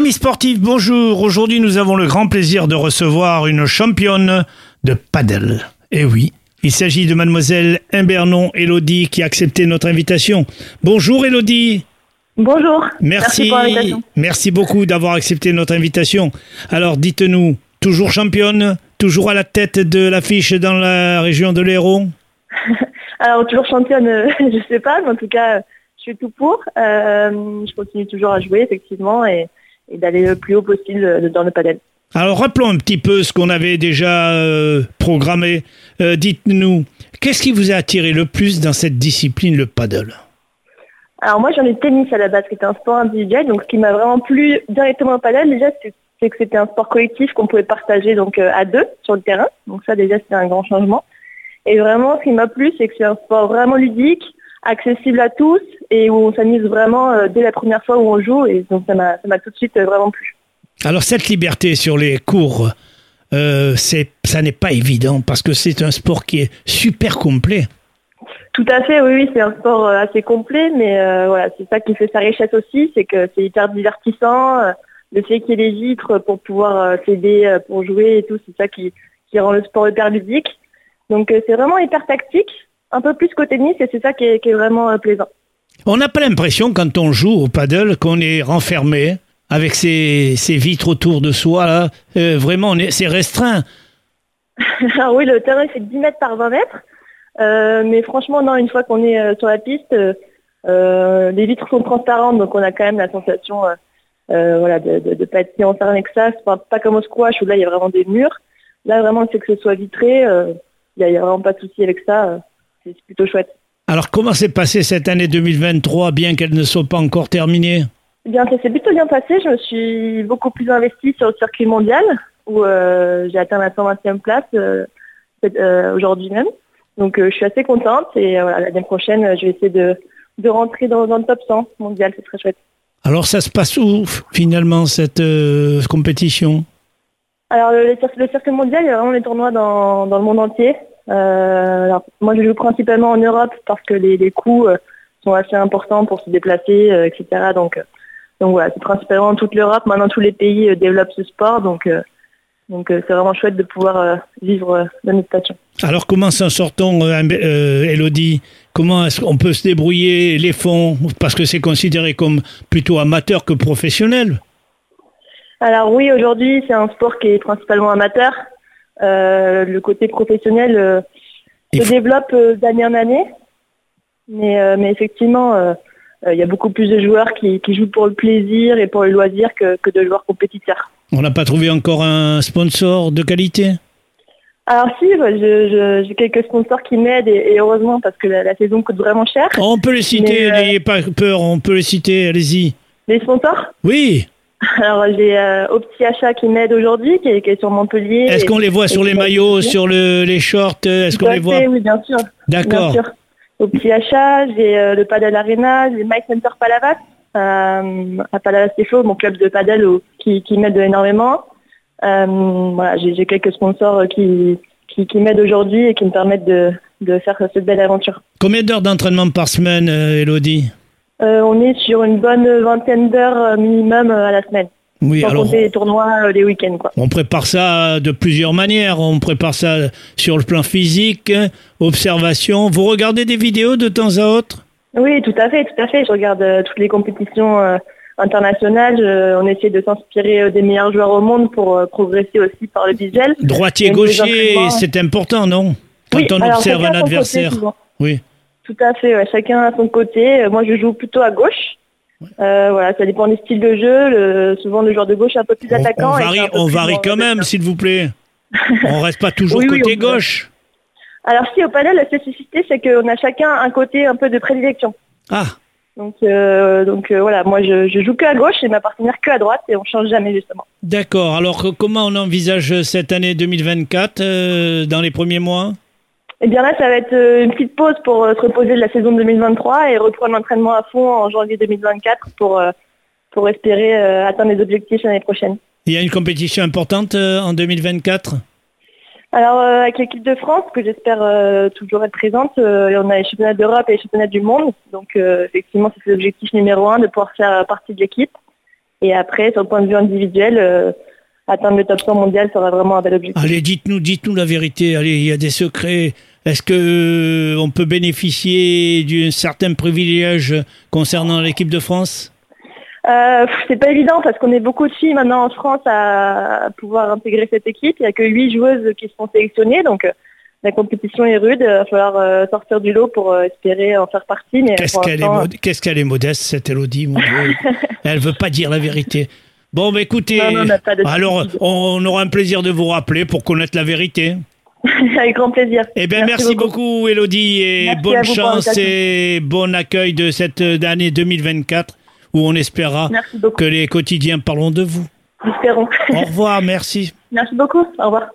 Amis sportifs, bonjour. Aujourd'hui, nous avons le grand plaisir de recevoir une championne de paddle. Et oui, il s'agit de mademoiselle Imbernon Elodie qui a accepté notre invitation. Bonjour Elodie. Bonjour. Merci. pour. Merci beaucoup d'avoir accepté notre invitation. Alors, dites-nous, toujours championne, toujours à la tête de l'affiche dans la région de l'Hérault Alors, toujours championne, euh, je sais pas, mais en tout cas, je suis tout pour. Euh, je continue toujours à jouer, effectivement, et, et d'aller le plus haut possible euh, dans le padel. Alors, rappelons un petit peu ce qu'on avait déjà euh, programmé. Euh, dites-nous, qu'est-ce qui vous a attiré le plus dans cette discipline, le paddle? Alors, moi, j'en ai tennis à la base, qui était un sport individuel. Donc, ce qui m'a vraiment plu directement au padel, déjà, c'est c'est que c'était un sport collectif qu'on pouvait partager donc euh, à deux sur le terrain. Donc, ça, déjà, c'était un grand changement. Et vraiment, ce qui m'a plu, c'est que c'est un sport vraiment ludique, accessible à tous, et où on s'amuse vraiment euh, dès la première fois où on joue. Et donc, ça m'a tout de suite euh, vraiment plu. Alors, cette liberté sur les cours, euh, ça n'est pas évident parce que c'est un sport qui est super complet. Tout à fait, oui, oui, c'est un sport assez complet, mais euh, voilà, c'est ça qui fait sa richesse aussi, c'est que c'est hyper divertissant. euh, le fait qu'il y ait les vitres pour pouvoir s'aider pour jouer et tout, c'est ça qui, qui rend le sport hyper ludique. Donc c'est vraiment hyper tactique, un peu plus qu'au tennis, et c'est ça qui est, qui est vraiment euh, plaisant. On n'a pas l'impression quand on joue au paddle qu'on est renfermé avec ces, ces vitres autour de soi. Là. Euh, vraiment, on est- c'est restreint. Alors oui, le terrain fait 10 mètres par 20 mètres, euh, mais franchement, non, une fois qu'on est euh, sur la piste, les vitres sont transparentes, donc on a quand même la sensation voilà, de ne de, de pas être si enfermé que ça. Pas, pas comme au squash où là, il y a vraiment des murs. Là, vraiment, c'est que ce soit vitré, il n'y a, a vraiment pas de souci avec ça. C'est plutôt chouette. Alors, comment s'est passée cette année 2023, bien qu'elle ne soit pas encore terminée? Eh Bien, ça s'est plutôt bien passé. Je me suis beaucoup plus investie sur le circuit mondial où euh, j'ai atteint la 120e place euh, euh, aujourd'hui même. Donc, euh, je suis assez contente et voilà, l'année prochaine, je vais essayer de, de rentrer dans, dans le top 100 mondial. C'est très chouette. Alors, ça se passe où, finalement, cette compétition? Alors, le, le circuit mondial, il y a vraiment les tournois dans, dans le monde entier. Euh, alors, moi, je joue principalement en Europe parce que les, les coûts euh, sont assez importants pour se déplacer, euh, etc. Donc, donc voilà, c'est principalement toute l'Europe. Maintenant, tous les pays développent ce sport, donc donc c'est vraiment chouette de pouvoir vivre dans notre passion. Alors, comment s'en sortons, euh, Elodie? Comment est-ce qu'on peut se débrouiller les fonds? Parce que c'est considéré comme plutôt amateur que professionnel. Alors oui, aujourd'hui, c'est un sport qui est principalement amateur. Euh, le côté professionnel euh, se développe euh, d'année en année. Mais, mais effectivement, il y a beaucoup plus de joueurs qui, qui jouent pour le plaisir et pour le loisir que, que de joueurs compétiteurs. On n'a pas trouvé encore un sponsor de qualité? Alors si, j'ai quelques sponsors qui m'aident et, et heureusement parce que la, la saison coûte vraiment cher. On peut les citer, euh, n'ayez pas peur, on peut les citer, allez-y. Les sponsors? Oui, Alors j'ai euh, Opti Achat qui m'aide aujourd'hui, qui, est- sur Montpellier. est-ce qu'on les voit sur les maillots, sur le- les shorts Est-ce Tout qu'on les voit Oui, bien sûr. D'accord. Au petit achat, j'ai euh, le Padel Arena, j'ai My Center Palavas, euh, à Palavas Teflo, mon club de padel au- qui, qui m'aide énormément. Euh, voilà, j'ai quelques sponsors euh, qui, qui, qui m'aident aujourd'hui et qui me permettent de, de faire cette belle aventure. Combien d'heures d'entraînement par semaine, euh, Elodie? Euh, on est sur une bonne vingtaine d'heures euh, minimum euh, à la semaine, Oui, sans alors compter les tournois, euh, les week-ends. Quoi. on prépare ça de plusieurs manières. On prépare ça sur le plan physique, observation. Vous regardez des vidéos de temps à autre? Oui, tout à fait, tout à fait. Je regarde euh, toutes les compétitions euh, internationales. On essaie de s'inspirer euh, des meilleurs joueurs au monde pour euh, progresser aussi par le visuel. Et Droitier, les gaucher, entraînements. c'est important, non? Quand Oui, on alors, observe un adversaire. Oui. Tout à fait, ouais, chacun à son côté. Euh, Moi, je joue plutôt à gauche. Euh, voilà, ça dépend des styles de jeu. Le- souvent, le joueur de gauche est un peu plus On, attaquant. on varie, on quand même, s'il vous plaît. On reste pas toujours Oui, oui, côté peut. gauche. Alors, si au panel, la spécificité, c'est qu'on a chacun un côté un peu de prédilection. Ah, Donc, euh, donc euh, voilà, moi, je, je joue que à gauche et ma partenaire que à droite et on change jamais justement. d'accord. Alors, comment on envisage cette année 2024 euh, dans les premiers mois? Et bien là, ça va être euh, une petite pause pour euh, se reposer de la saison 2023 et reprendre l'entraînement à fond en janvier 2024 pour, euh, pour espérer atteindre les objectifs l'année prochaine. Il y a une compétition importante en 2024 Alors euh, avec l'équipe de France, que j'espère euh, toujours être présente, euh, on a les championnats d'Europe et les championnats du monde. Donc effectivement, c'est l'objectif numéro un de pouvoir faire partie de l'équipe. Et après, sur le point de vue individuel, atteindre le top 100 mondial sera vraiment un bel objectif. Allez, dites-nous, dites-nous la vérité. Allez, il y a des secrets. Est-ce que euh, on peut bénéficier d'un certain privilège concernant l'équipe de France? Euh, c'est pas évident parce qu'on est beaucoup de filles maintenant en France à pouvoir intégrer cette équipe. Il n'y a que huit joueuses qui sont sélectionnées, donc euh, la compétition est rude. Il va falloir euh, sortir du lot pour espérer en faire partie. Qu'est-ce qu'elle est, qu'elle est, modeste cette Elodie mon Dieu. Elle veut pas dire la vérité. Bon, bah, écoutez, alors on aura un plaisir de vous rappeler pour connaître la vérité. Avec grand plaisir. Eh bien, merci, beaucoup. Elodie, et bonne chance et bon accueil de cette année 2024 où on espérera que les quotidiens parleront de vous. Espérons. Au revoir, merci. Merci beaucoup. Au revoir.